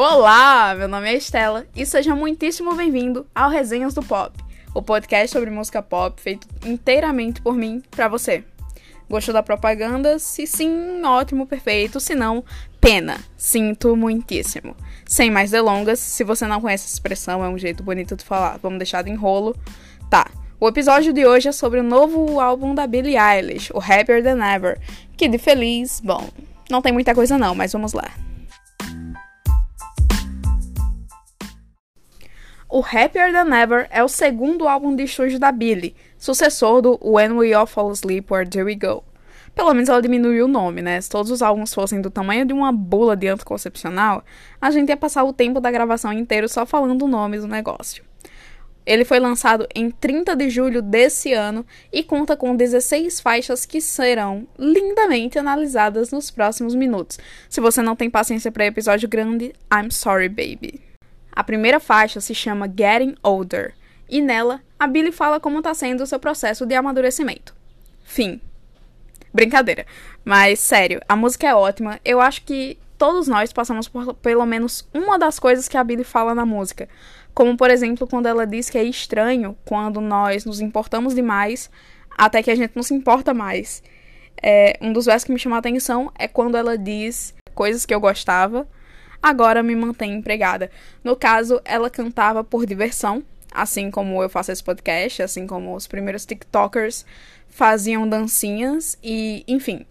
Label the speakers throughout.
Speaker 1: Olá, meu nome é Estela e seja muitíssimo bem-vindo ao Resenhas do Pop, o podcast sobre música pop feito inteiramente por mim para você. Gostou da propaganda? Se sim, ótimo, perfeito. Se não, pena. Sinto muitíssimo. Sem mais delongas, se você não conhece essa expressão, é um jeito bonito de falar. Vamos deixar de enrolo. Tá. O episódio de hoje é sobre o novo álbum da Billie Eilish, o Happier Than Ever, que de feliz, bom, não tem muita coisa não, mas vamos lá. O Happier Than Ever é o segundo álbum de estúdio da Billie, sucessor do When We All Fall Asleep, Where Do We Go. Pelo menos ela diminuiu o nome, né? Se todos os álbuns fossem do tamanho de uma bula de anticoncepcional, a gente ia passar o tempo da gravação inteiro só falando o nome do negócio. Ele foi lançado em 30 de julho desse ano e conta com 16 faixas que serão lindamente analisadas nos próximos minutos. Se você não tem paciência para episódio grande, I'm sorry, baby. A primeira faixa se chama Getting Older e nela a Billie fala como está sendo o seu processo de amadurecimento. Fim. Brincadeira. Mas, sério, a música é ótima. Eu acho que todos nós passamos por pelo menos uma das coisas que a Billie fala na música. Como, por exemplo, quando ela diz que é estranho quando nós nos importamos demais até que a gente não se importa mais. É, um dos versos que me chamou a atenção é quando ela diz coisas que eu gostava, agora me mantém empregada. No caso, ela cantava por diversão, assim como eu faço esse podcast, assim como os primeiros TikTokers faziam dancinhas e, enfim.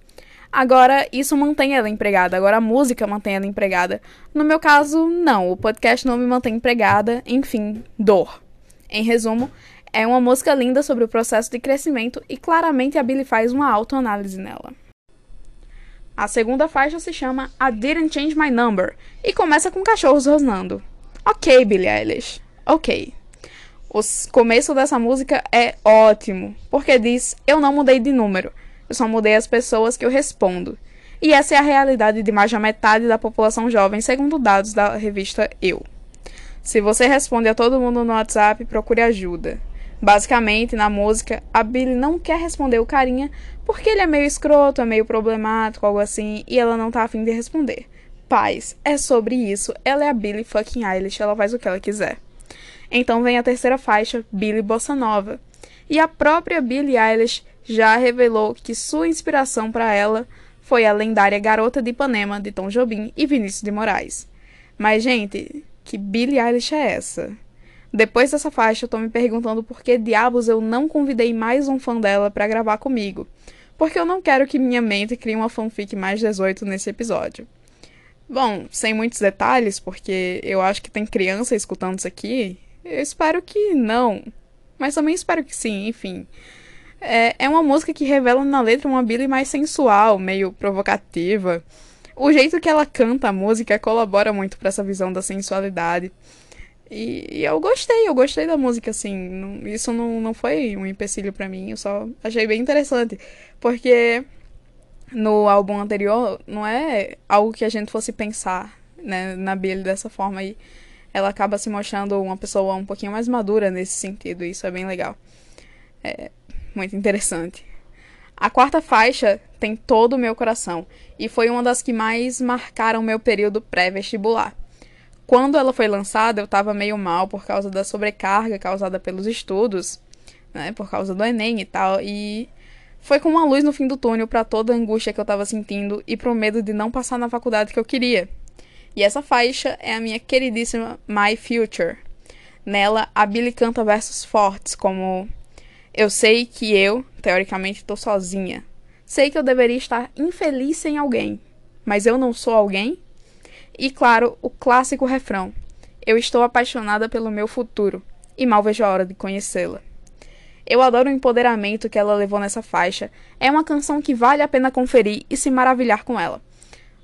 Speaker 1: Agora, isso mantém ela empregada. Agora, a música mantém ela empregada. No meu caso, não. O podcast não me mantém empregada. Enfim, dor. Em resumo, é uma música linda sobre o processo de crescimento e claramente a Billie faz uma autoanálise nela. A segunda faixa se chama I Didn't Change My Number e começa com cachorros rosnando. Ok, Billie Eilish. Ok. O começo dessa música é ótimo, porque diz: Eu não mudei de número, eu só mudei as pessoas que eu respondo. E essa é a realidade de mais da metade da população jovem, segundo dados da revista Eu. Se você responde a todo mundo no WhatsApp, procure ajuda. Basicamente, na música, a Billie não quer responder o carinha porque ele é meio escroto, é meio problemático, algo assim, e ela não tá afim de responder. Paz, é sobre isso. Ela é a Billie fucking Eilish, ela faz o que ela quiser. Então vem a terceira faixa, Billie Bossa Nova. E a própria Billie Eilish já revelou que sua inspiração para ela foi a lendária Garota de Ipanema de Tom Jobim e Vinícius de Moraes. Mas, gente, que Billie Eilish é essa? Depois dessa faixa, eu tô me perguntando por que diabos eu não convidei mais um fã dela para gravar comigo. Porque eu não quero que minha mente crie uma fanfic mais 18 nesse episódio. Bom, sem muitos detalhes, porque eu acho que tem criança escutando isso aqui. Eu espero que não. Mas também espero que sim, enfim. É, é uma música que revela na letra uma Billie mais sensual, meio provocativa. O jeito que ela canta a música colabora muito para essa visão da sensualidade. E, e, eu gostei, eu gostei da música, assim. Não, isso não, não foi um empecilho para mim, eu só achei bem interessante. Porque no álbum anterior não é algo que a gente fosse pensar, né, na Billie dessa forma aí. Ela acaba se mostrando uma pessoa um pouquinho mais madura nesse sentido, e isso é bem legal. É muito interessante. A quarta faixa tem todo o meu coração e foi uma das que mais marcaram meu período pré-vestibular. Quando ela foi lançada, eu estava meio mal por causa da sobrecarga causada pelos estudos, né, por causa do Enem e tal, e foi como uma luz no fim do túnel para toda a angústia que eu estava sentindo e pro medo de não passar na faculdade que eu queria. E essa faixa é a minha queridíssima My Future. Nela, a Billy canta versos fortes como Eu sei que eu, teoricamente, estou sozinha. Sei que eu deveria estar infeliz sem alguém, mas eu não sou alguém e, claro, o clássico refrão: Eu estou apaixonada pelo meu futuro e mal vejo a hora de conhecê-la. Eu adoro o empoderamento que ela levou nessa faixa. É uma canção que vale a pena conferir e se maravilhar com ela.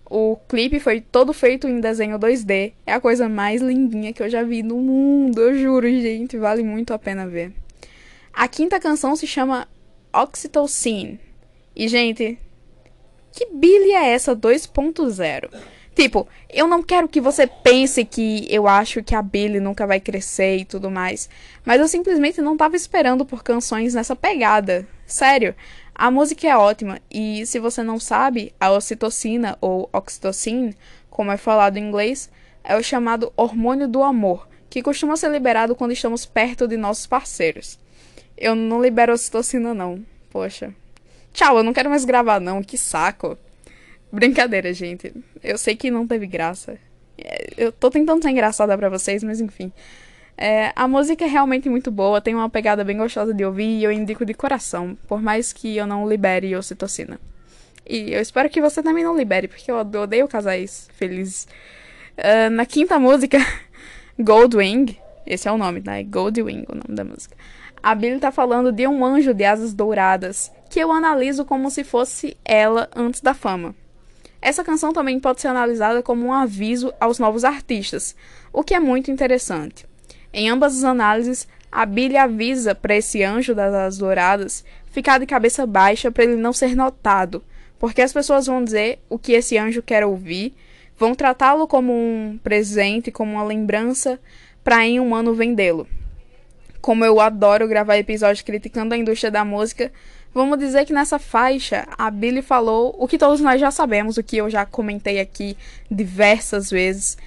Speaker 1: O clipe foi todo feito em desenho 2D. É a coisa mais lindinha que eu já vi no mundo, eu juro, gente, vale muito a pena ver. A quinta canção se chama Oxytocin. E, gente, que bilha é essa 2.0? Tipo, eu não quero que você pense que eu acho que a Billy nunca vai crescer e tudo mais. Mas eu simplesmente não tava esperando por canções nessa pegada. Sério, a música é ótima e se você não sabe, a ocitocina ou oxitocina, como é falado em inglês, é o chamado hormônio do amor, que costuma ser liberado quando estamos perto de nossos parceiros. Eu não libero ocitocina, não. Poxa. Tchau, eu não quero mais gravar, não. Que saco. Brincadeira, gente. Eu sei que não teve graça. É, eu tô tentando ser engraçada para vocês, mas enfim. É, a música é realmente muito boa, tem uma pegada bem gostosa de ouvir e eu indico de coração, por mais que eu não libere ocitocina. E eu espero que você também não libere, porque eu odeio casais felizes. Uh, na quinta música, Goldwing, esse é o nome, né? Goldwing, o nome da música. A Billy tá falando de um anjo de asas douradas, que eu analiso como se fosse ela antes da fama. Essa canção também pode ser analisada como um aviso aos novos artistas, o que é muito interessante. Em ambas as análises, a Billy avisa para esse anjo das asas douradas ficar de cabeça baixa para ele não ser notado, porque as pessoas vão dizer o que esse anjo quer ouvir, vão tratá-lo como um presente, como uma lembrança, para em um ano vendê-lo. Como eu adoro gravar episódios criticando a indústria da música, vamos dizer que nessa faixa a Billy falou o que todos nós já sabemos, o que eu já comentei aqui diversas vezes.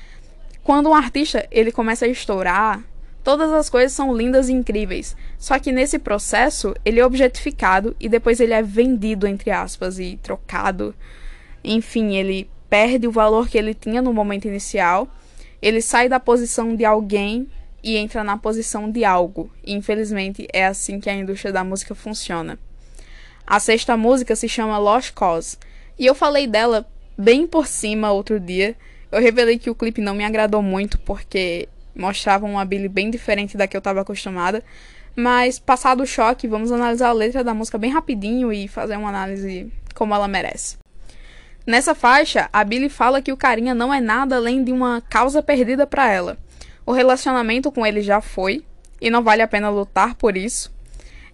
Speaker 1: Quando um artista ele começa a estourar, Todas as coisas são lindas e incríveis, só que nesse processo ele é objetificado e depois ele é vendido, entre aspas, e trocado. Enfim, ele perde o valor que ele tinha no momento inicial, ele sai da posição de alguém e entra na posição de algo. Infelizmente, é assim que a indústria da música funciona. A sexta música se chama Lost Cause, e eu falei dela bem por cima outro dia. Eu revelei que o clipe não me agradou muito porque mostrava uma Billy bem diferente da que eu estava acostumada. Mas, passado o choque, vamos analisar a letra da música bem rapidinho e fazer uma análise como ela merece. Nessa faixa, a Billy fala que o carinha não é nada além de uma causa perdida para ela. O relacionamento com ele já foi e não vale a pena lutar por isso.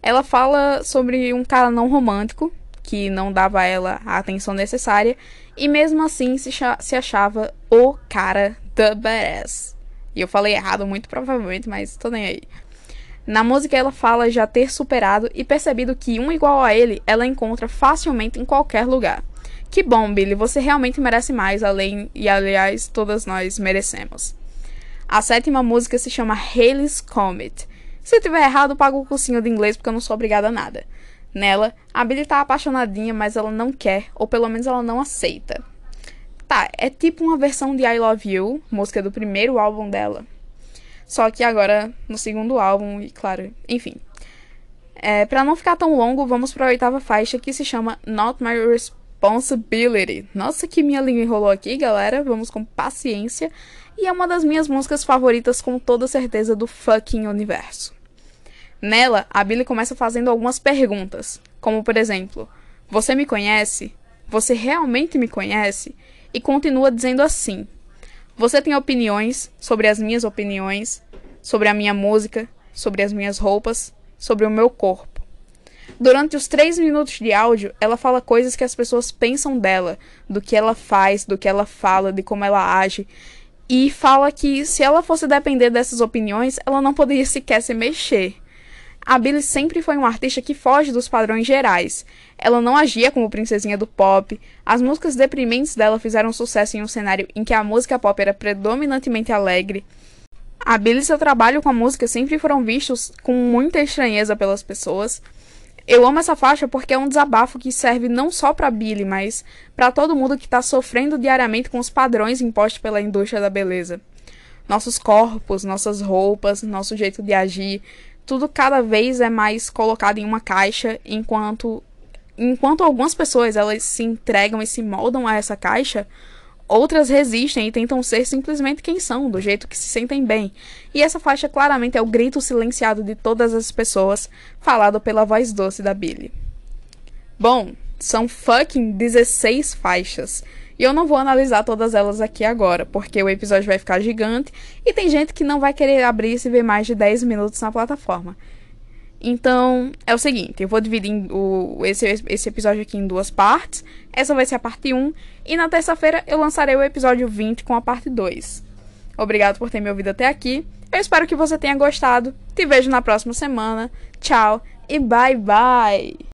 Speaker 1: Ela fala sobre um cara não romântico que não dava a ela a atenção necessária e mesmo assim se, se achava o cara da badass. E eu falei errado, muito provavelmente, mas tô nem aí. Na música ela fala já ter superado e percebido que um igual a ele ela encontra facilmente em qualquer lugar. Que bom, Billy, você realmente merece mais, além e aliás todas nós merecemos. A sétima música se chama Halley's Comet. Se tiver errado, pago o cursinho de inglês porque eu não sou obrigada a nada. Nela, a Billy tá apaixonadinha, mas ela não quer, ou pelo menos ela não aceita. Tá, é tipo uma versão de I Love You, música do primeiro álbum dela. Só que agora no segundo álbum, e claro, enfim. É, para não ficar tão longo, vamos para a oitava faixa que se chama Not My Responsibility. Nossa, que minha língua enrolou aqui, galera. Vamos com paciência. E é uma das minhas músicas favoritas, com toda certeza, do fucking universo. Nela, a Billy começa fazendo algumas perguntas, como por exemplo: Você me conhece? Você realmente me conhece? e continua dizendo assim: Você tem opiniões sobre as minhas opiniões, sobre a minha música, sobre as minhas roupas, sobre o meu corpo. Durante os três minutos de áudio, ela fala coisas que as pessoas pensam dela, do que ela faz, do que ela fala, de como ela age. E fala que se ela fosse depender dessas opiniões, ela não poderia sequer se mexer. A Billie sempre foi uma artista que foge dos padrões gerais. Ela não agia como princesinha do pop. As músicas deprimentes dela fizeram sucesso em um cenário em que a música pop era predominantemente alegre. A Billie e seu trabalho com a música sempre foram vistos com muita estranheza pelas pessoas. Eu amo essa faixa porque é um desabafo que serve não só para Billie, mas para todo mundo que está sofrendo diariamente com os padrões impostos pela indústria da beleza. Nossos corpos, nossas roupas, nosso jeito de agir, tudo cada vez é mais colocado em uma caixa, enquanto enquanto algumas pessoas elas se entregam e se moldam a essa caixa, outras resistem e tentam ser simplesmente quem são, do jeito que se sentem bem. E essa faixa claramente é o grito silenciado de todas as pessoas, falado pela voz doce da Billy. Bom, são fucking 16 faixas. E eu não vou analisar todas elas aqui agora, porque o episódio vai ficar gigante e tem gente que não vai querer abrir e ver mais de 10 minutos na plataforma. Então, é o seguinte, eu vou dividir o, esse, esse episódio aqui em duas partes. Essa vai ser a parte 1 e na terça-feira eu lançarei o episódio 20 com a parte 2. Obrigado por ter me ouvido até aqui. Eu espero que você tenha gostado. Te vejo na próxima semana. Tchau e bye bye.